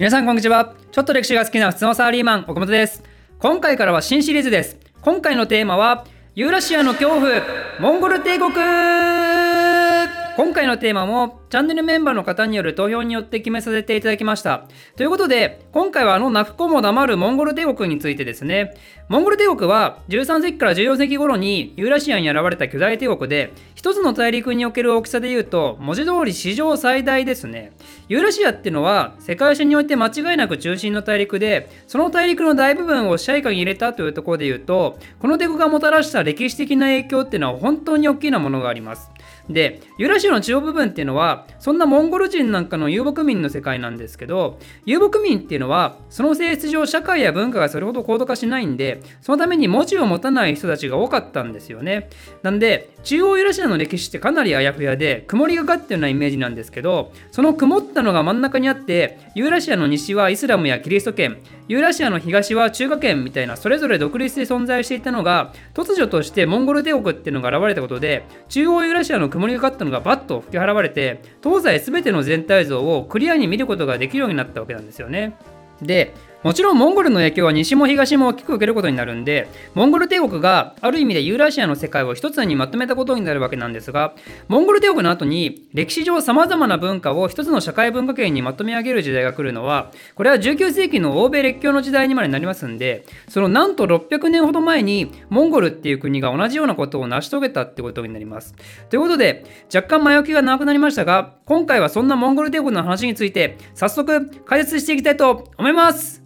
皆さんこんにちは。ちょっと歴史が好きな普通のサラリーマン岡本です。今回からは新シリーズです。今回のテーマはユーラシアの恐怖モンゴル帝国今回のテーマもチャンネルメンバーの方による投票によって決めさせていただきました。ということで、今回はあの泣く子も黙るモンゴル帝国についてですね、モンゴル帝国は13世紀から14世紀頃にユーラシアに現れた巨大帝国で、一つの大陸における大きさで言うと、文字通り史上最大ですね。ユーラシアっていうのは世界史において間違いなく中心の大陸で、その大陸の大部分を支配下に入れたというところで言うと、この帝国がもたらした歴史的な影響っていうのは本当に大きなものがあります。で、ユーラシアの中央部分っていうのは、そんなモンゴル人なんかの遊牧民の世界なんですけど、遊牧民っていうのは、その性質上社会や文化がそれほど高度化しないんで、そのために文字を持たない人たちが多かったんですよね。なんで、中央ユーラシアの歴史ってかなりあやふやで、曇りがかってるようなイメージなんですけど、その曇ったのが真ん中にあって、ユーラシアの西はイスラムやキリスト圏、ユーラシアの東は中華圏みたいなそれぞれ独立で存在していたのが突如としてモンゴル帝国っていうのが現れたことで中央ユーラシアの曇りがかったのがバッと吹き払われて東西全ての全体像をクリアに見ることができるようになったわけなんですよね。でもちろんモンゴルの影響は西も東も大きく受けることになるんで、モンゴル帝国がある意味でユーラシアの世界を一つにまとめたことになるわけなんですが、モンゴル帝国の後に歴史上様々な文化を一つの社会文化圏にまとめ上げる時代が来るのは、これは19世紀の欧米列強の時代にまでなりますんで、そのなんと600年ほど前にモンゴルっていう国が同じようなことを成し遂げたってことになります。ということで、若干前置きが長くなりましたが、今回はそんなモンゴル帝国の話について早速解説していきたいと思います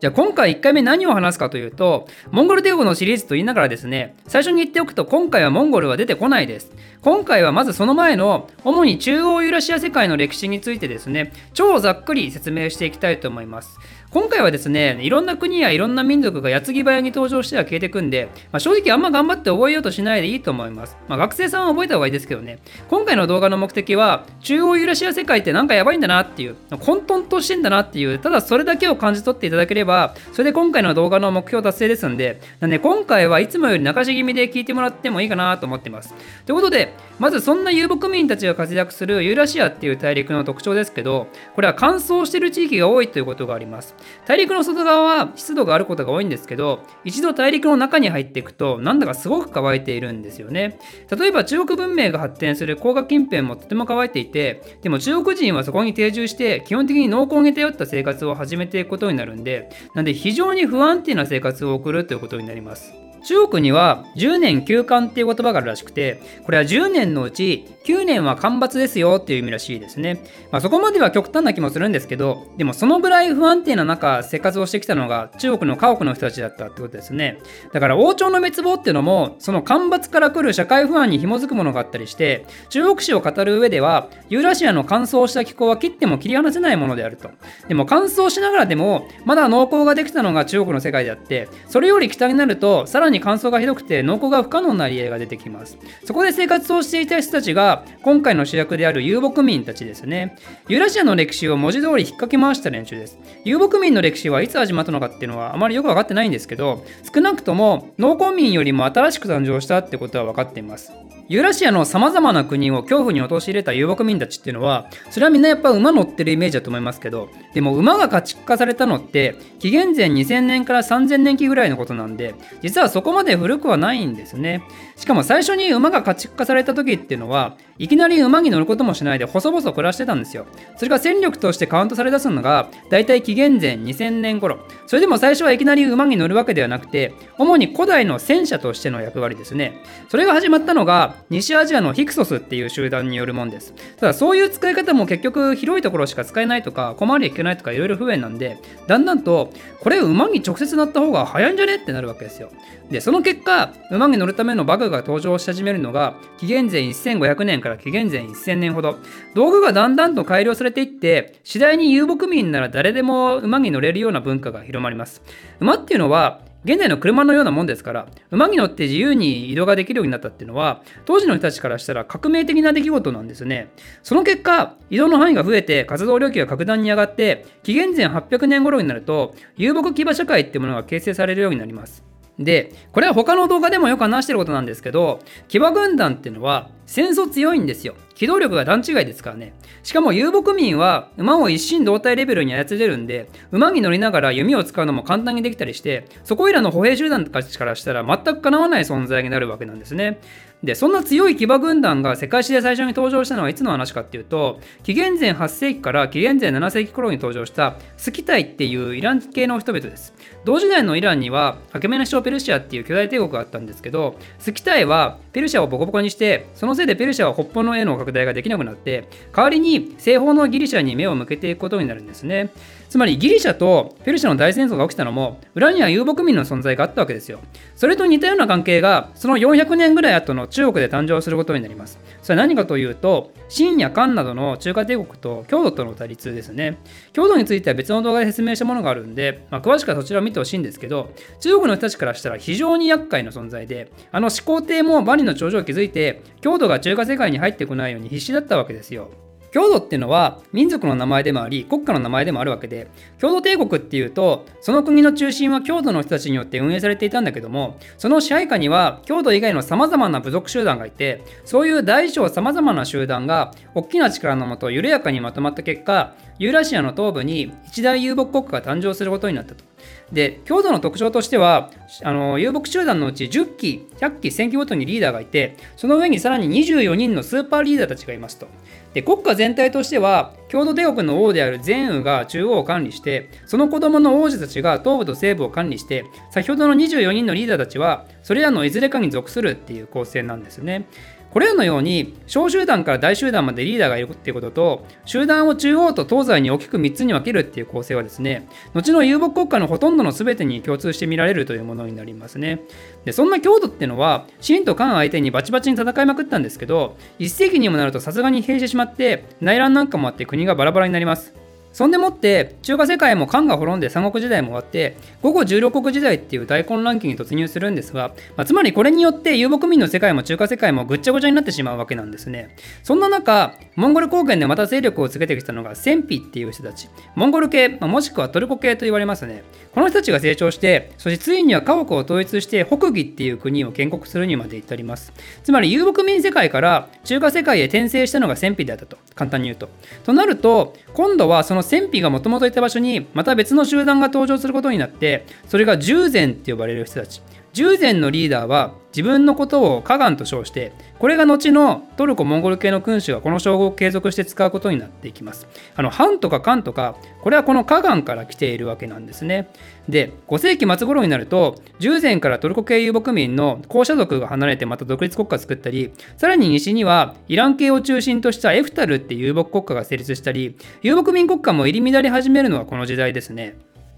じゃあ今回1回目何を話すかというと、モンゴル帝国のシリーズと言いながらですね、最初に言っておくと今回はモンゴルは出てこないです。今回はまずその前の主に中央ユーラシア世界の歴史についてですね、超ざっくり説明していきたいと思います。今回はですね、いろんな国やいろんな民族が矢継ぎ早に登場しては消えてくんで、まあ、正直あんま頑張って覚えようとしないでいいと思います。まあ、学生さんは覚えた方がいいですけどね、今回の動画の目的は、中央ユーラシア世界ってなんかやばいんだなっていう、混沌としてんだなっていう、ただそれだけを感じ取っていただければ、それで今回の動画の目標達成ですんで、なんで今回はいつもより流し気味で聞いてもらってもいいかなと思ってます。ということで、まずそんな遊牧民たちが活躍するユーラシアっていう大陸の特徴ですけど、これは乾燥してる地域が多いということがあります。大陸の外側は湿度があることが多いんですけど、一度大陸の中に入っていくと、なんだかすごく乾いているんですよね。例えば中国文明が発展する黄河近辺もとても乾いていて、でも中国人はそこに定住して、基本的に農耕に頼った生活を始めていくことになるんで、なんで非常に不安定な生活を送るということになります。中国には10年休館っていう言葉があるらしくて、これは10年のうち9年は干ばつですよっていう意味らしいですね。まあ、そこまでは極端な気もするんですけど、でもそのぐらい不安定な中、生活をしてきたのが中国の家屋の人たちだったってことですね。だから王朝の滅亡っていうのも、その干ばつから来る社会不安に紐づくものがあったりして、中国史を語る上では、ユーラシアの乾燥した気候は切っても切り離せないものであると。でも乾燥しながらでも、まだ農耕ができたのが中国の世界であって、それより北になると、さらにに乾燥がひどくて農耕が不可能な理由が出てきます。そこで生活をしていた人たちが、今回の主役である遊牧民たちですね。ユーラシアの歴史を文字通り引っ掛け回した連中です。遊牧民の歴史はいつ始まったのかっていうのはあまりよく分かってないんですけど、少なくとも農耕民よりも新しく誕生したってことは分かっています。ユーラシアの様々な国を恐怖に陥れた遊牧民たちっていうのは、それはみんなやっぱ馬乗ってるイメージだと思いますけど、でも馬が家畜化されたのって、紀元前2000年から3000年期ぐらいのことなんで、実はそそこまで古くはないんですね。しかも最初に馬が家畜化された時っていうのは、いきなり馬に乗ることもしないで細々暮らしてたんですよ。それが戦力としてカウントされ出すのが、だいたい紀元前2000年頃。それでも最初はいきなり馬に乗るわけではなくて、主に古代の戦車としての役割ですね。それが始まったのが、西アジアのヒクソスっていう集団によるもんです。ただそういう使い方も結局広いところしか使えないとか、小回り引けないとかいろいろ不便なんで、だんだんと、これ馬に直接乗った方が早いんじゃねってなるわけですよ。で、その結果、馬に乗るためのバグが登場し始めるのが、紀元前1500年から紀元前1000年ほど。道具がだんだんと改良されていって、次第に遊牧民なら誰でも馬に乗れるような文化が広まります。馬っていうのは、現代の車のようなもんですから、馬に乗って自由に移動ができるようになったっていうのは、当時の人たちからしたら革命的な出来事なんですね。その結果、移動の範囲が増えて活動量域が格段に上がって、紀元前800年頃になると、遊牧騎馬社会っていうものが形成されるようになります。で、これは他の動画でもよく話してることなんですけど、騎馬軍団っていうのは戦争強いんですよ。機動力が段違いですからね。しかも遊牧民は馬を一心同体レベルに操れるんで、馬に乗りながら弓を使うのも簡単にできたりして、そこいらの歩兵集団たちからしたら全くかなわない存在になるわけなんですね。でそんな強い騎馬軍団が世界史で最初に登場したのはいつの話かっていうと紀元前8世紀から紀元前7世紀頃に登場したスキタイっていうイラン系の人々です同時代のイランにはアケメネシオペルシアっていう巨大帝国があったんですけどスキタイはペルシャをボコボコにしてそのせいでペルシャは北方の絵の拡大ができなくなって代わりに西方のギリシャに目を向けていくことになるんですね。つまりギリシャとペルシャの大戦争が起きたのも裏には遊牧民の存在があったわけですよ。それと似たような関係がその400年ぐらい後の中国で誕生することになります。それは何かというと秦や漢などの中華帝国と郷土との対立ですね。郷土については別の動画で説明したものがあるんで、まあ、詳しくはそちらを見てほしいんですけど中国の人たちからしたら非常に厄介な存在であの始皇帝も万里の長城を築いて郷土が中華世界に入ってこないように必死だったわけですよ。郷土っていうのは民族の名前でもあり国家の名前でもあるわけで郷土帝国っていうとその国の中心は郷土の人たちによって運営されていたんだけどもその支配下には郷土以外のさまざまな部族集団がいてそういう大小さまざまな集団が大きな力のもと緩やかにまとまった結果ユーラシアの東部に一大遊牧国家が誕生することになったと。で、郷土の特徴としては、あの遊牧集団のうち10機、100機、1000機ごとにリーダーがいて、その上にさらに24人のスーパーリーダーたちがいますと。で国家全体としては郷土帝国の王である善雨が中央を管理してその子供の王子たちが東部と西部を管理して先ほどの24人のリーダーたちはそれらのいずれかに属するっていう構成なんですね。これらのように小集団から大集団までリーダーがいるっていうことと集団を中央と東西に大きく3つに分けるっていう構成はですね後の遊牧国家のほとんどの全てに共通して見られるというものになりますね。でそんな強度ってのは秦と漢相手にバチバチに戦いまくったんですけど1世紀にもなるとさすがに閉してしまって内乱なんかもあって国がバラバラになります。そんでもって中華世界も漢が滅んで三国時代も終わって午後16国時代っていう大混乱期に突入するんですが、まあ、つまりこれによって遊牧民の世界も中華世界もぐっちゃぐちゃになってしまうわけなんですね。そんな中モンゴル高原でまた勢力をつけてきたのが戦費っていう人たち。モンゴル系、まあ、もしくはトルコ系と言われますね。この人たちが成長してそしてついには家屋を統一して北魏っていう国を建国するにまで至ります。つまり遊牧民世界から中華世界へ転生したのが戦費であったと。簡単に言うと。となると今度はそのの戦費がもともといた場所にまた別の集団が登場することになってそれが従前って呼ばれる人たち。従前のリーダーは自分のことをカガンと称してこれが後のトルコ・モンゴル系の君主がこの称号を継続して使うことになっていきます。あの藩とか漢とかこれはこのカガンから来ているわけなんですね。で5世紀末頃になると従前からトルコ系遊牧民の公社族が離れてまた独立国家を作ったりさらに西にはイラン系を中心としたエフタルって遊牧国家が成立したり遊牧民国家も入り乱れ始めるのはこの時代ですね。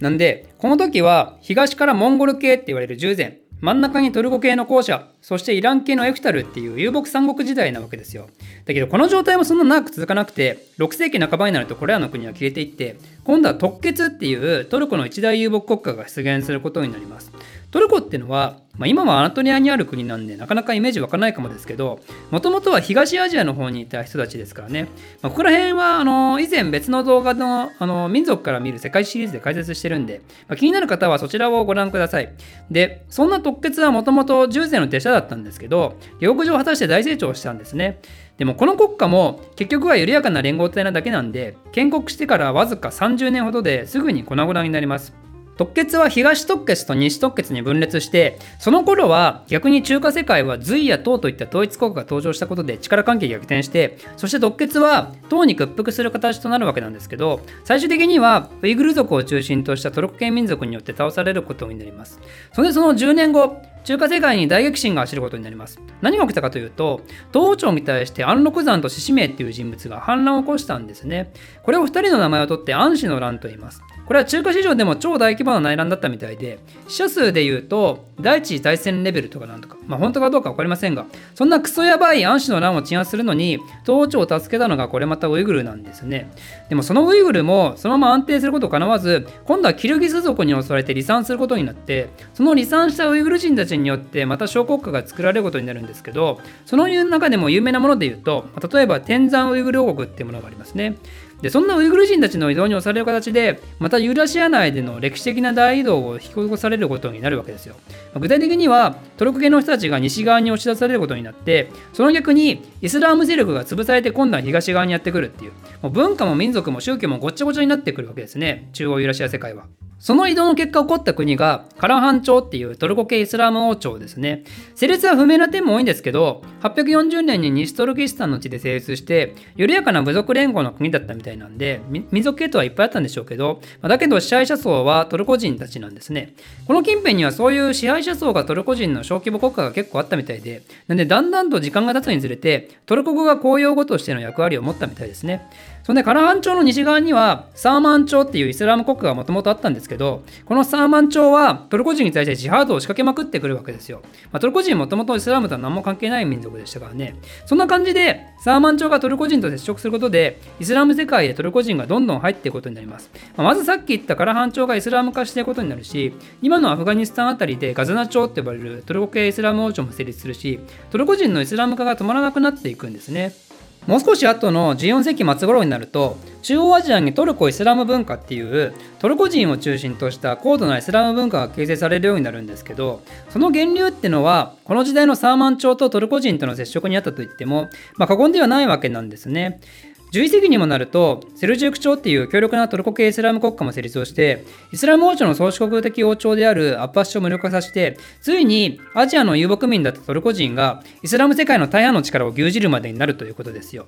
なんで、この時は東からモンゴル系って言われる従前、真ん中にトルコ系の校舎、そしてイラン系のエフタルっていう遊牧三国時代なわけですよ。だけどこの状態もそんな長く続かなくて、6世紀半ばになるとこれらの国は消えていって、今度は特決っていうトルコの一大遊牧国家が出現することになります。トルコっていうのは、まあ、今はアナトリアにある国なんでなかなかイメージ湧かないかもですけどもともとは東アジアの方にいた人たちですからね、まあ、ここら辺はあの以前別の動画のあの民族から見る世界シリーズで解説してるんで、まあ、気になる方はそちらをご覧ください。でそんな特決はもともと従前の手下だったんですけど下克上を果たして大成長したんですね。でもこの国家も結局は緩やかな連合体なだけなんで建国してからわずか30年ほどですぐに粉々になります。特決は東特決と西特決に分裂してその頃は逆に中華世界は隋や唐といった統一国家が登場したことで力関係逆転してそして特決は唐に屈服する形となるわけなんですけど最終的にはウイグル族を中心としたトルコ系民族によって倒されることになります。それでその10年後中華世界に大激震が走ることになります。何が起きたかというと東朝に対して安禄山と獅子鳴っていう人物が反乱を起こしたんですね。これを2人の名前を取って安氏の乱と言います。これは中華市場でも超大規模な内乱だったみたいで、死者数で言うと、第一次大戦レベルとかなんとか、まあ本当かどうか分かりませんが、そんなクソやばい安氏の乱を鎮圧するのに、東朝を助けたのがこれまたウイグルなんですね。でもそのウイグルもそのまま安定することをかなわず、今度はキルギス族に襲われて離散することになって、その離散したウイグル人たちちによってまた小国家が作られることになるんですけどその中でも有名なもので言うと例えば天山ウイグル王国っていうものがありますね。でそんなウイグル人たちの移動に押される形でまたユーラシア内での歴史的な大移動を引き起こされることになるわけですよ。具体的にはトルコ系の人たちが西側に押し出されることになってその逆にイスラーム勢力が潰されて今度は東側にやってくるっていう。もう文化も民族も宗教もごっちゃごちゃになってくるわけですね。中央ユーラシア世界は。その移動の結果起こった国がカラハン朝っていうトルコ系イスラム王朝ですね。成立は不明な点も多いんですけど、840年に西トルキスタンの地で成立して、緩やかな部族連合の国だったみたいなんで、民族系統はいっぱいあったんでしょうけど、だけど支配者層はトルコ人たちなんですね。この近辺にはそういう支配者層がトルコ人の小規模国家が結構あったみたいで、なんでだんだんと時間が経つにつれて、トルコ語が公用語としての役割を持ったみたいですね。そんでカラハン朝の西側にはサーマン朝っていうイスラム国家がもともとあったんですけどこのサーマン朝はトルコ人に対してジハードを仕掛けまくってくるわけですよ、まあ、トルコ人もともとイスラムとは何も関係ない民族でしたからね。そんな感じでサーマン朝がトルコ人と接触することでイスラム世界へトルコ人がどんどん入っていくことになります、まあ、まずさっき言ったカラハン朝がイスラム化していくことになるし今のアフガニスタンあたりでガザナ朝って呼ばれるトルコ系イスラム王朝も成立するしトルコ人のイスラム化が止まらなくなっていくんですね。もう少し後の14世紀末頃になると中央アジアにトルコ・イスラム文化っていうトルコ人を中心とした高度なイスラム文化が形成されるようになるんですけどその源流ってのはこの時代のサーマン朝とトルコ人との接触にあったと言っても、まあ、過言ではないわけなんですね。11世紀にもなると、セルジューク朝っていう強力なトルコ系イスラム国家も成立をして、イスラム王朝の宗主国的王朝であるアッパス朝を無力化させて、ついにアジアの遊牧民だったトルコ人がイスラム世界の大半の力を牛耳るまでになるということですよ。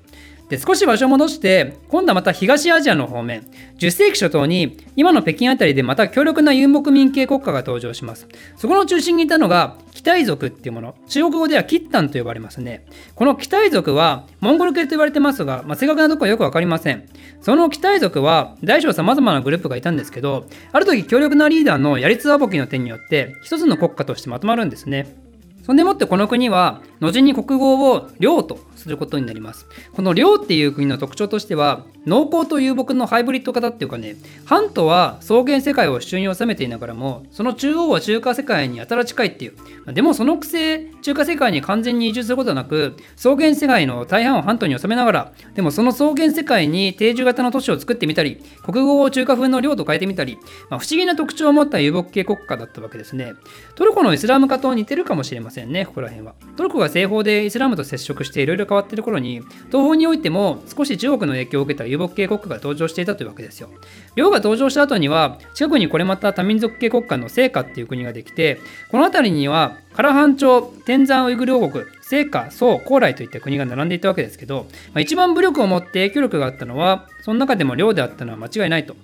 で少し場所を戻して今度はまた東アジアの方面。10世紀初頭に今の北京あたりでまた強力な遊牧民系国家が登場します。そこの中心にいたのがキタイ族っていうもの。中国語ではキッタンと呼ばれますね。このキタイ族はモンゴル系と言われてますが、まあ、正確なところはよく分かりません。そのキタイ族は大小さまざまなグループがいたんですけどある時強力なリーダーのヤリツワボキの手によって一つの国家としてまとまるんですね。そんでもってこの国は後に国語を領とすることになります。この領っていう国の特徴としては農耕と遊牧のハイブリッド型っていうかね半島は草原世界を手中に収めていながらもその中央は中華世界にやたら近いっていう。でもそのくせ中華世界に完全に移住することはなく草原世界の大半を半島に収めながらでもその草原世界に定住型の都市を作ってみたり国語を中華風の領と変えてみたり、まあ、不思議な特徴を持った遊牧系国家だったわけですね。トルコのイスラム化と似てるかもしれませんねここら辺は。トルコが西方でイスラムと接触していろいろ変わっている頃に東方においても少し中国の影響を受けた遊牧系国家が登場していたというわけですよ。領が登場した後には近くにこれまた多民族系国家の聖火っていう国ができてこの辺りにはカラハン朝天山ウイグル王国聖火宋高麗といった国が並んでいたわけですけど、まあ、一番武力を持って影響力があったのはその中でも領であったのは間違いないと。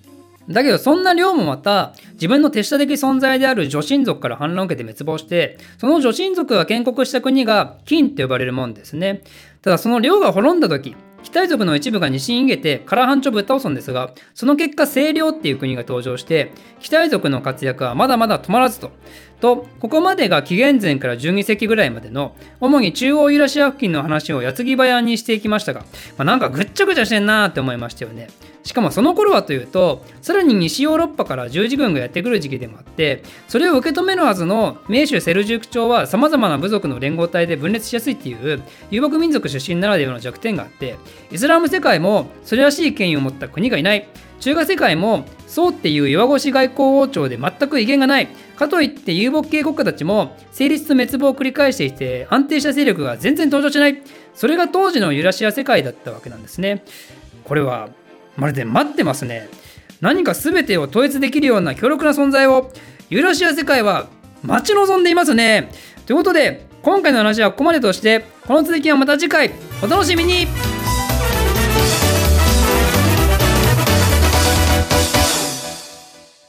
だけどそんな領もまた自分の手下的存在である女神族から反乱を受けて滅亡してその女神族が建国した国が金って呼ばれるもんですねただその領が滅んだ時キタイ族の一部が西に逃げてカラハンチョぶっ倒すんですがその結果清涼っていう国が登場してキタイ族の活躍はまだまだ止まらずと。とここまでが紀元前から12世紀ぐらいまでの主に中央ユーラシア付近の話を矢継ぎ早にしていきましたが、まあ、なんかぐっちゃぐちゃしてんなーって思いましたよね。しかもその頃はというとさらに西ヨーロッパから十字軍がやってくる時期でもあってそれを受け止めるはずの名手セルジューク朝はさまざまな部族の連合体で分裂しやすいっていう遊牧民族出身ならではの弱点があってイスラム世界もそれらしい権威を持った国がいない。中華世界も宋っていう弱腰外交王朝で全く威厳がない。かといって遊牧系国家たちも成立と滅亡を繰り返していて安定した勢力が全然登場しない。それが当時のユラシア世界だったわけなんですね。これはまるで待ってますね。何か全てを統一できるような強力な存在を。ユーラシア世界は待ち望んでいますね。ということで今回の話はここまでとしてこの続きはまた次回。お楽しみに。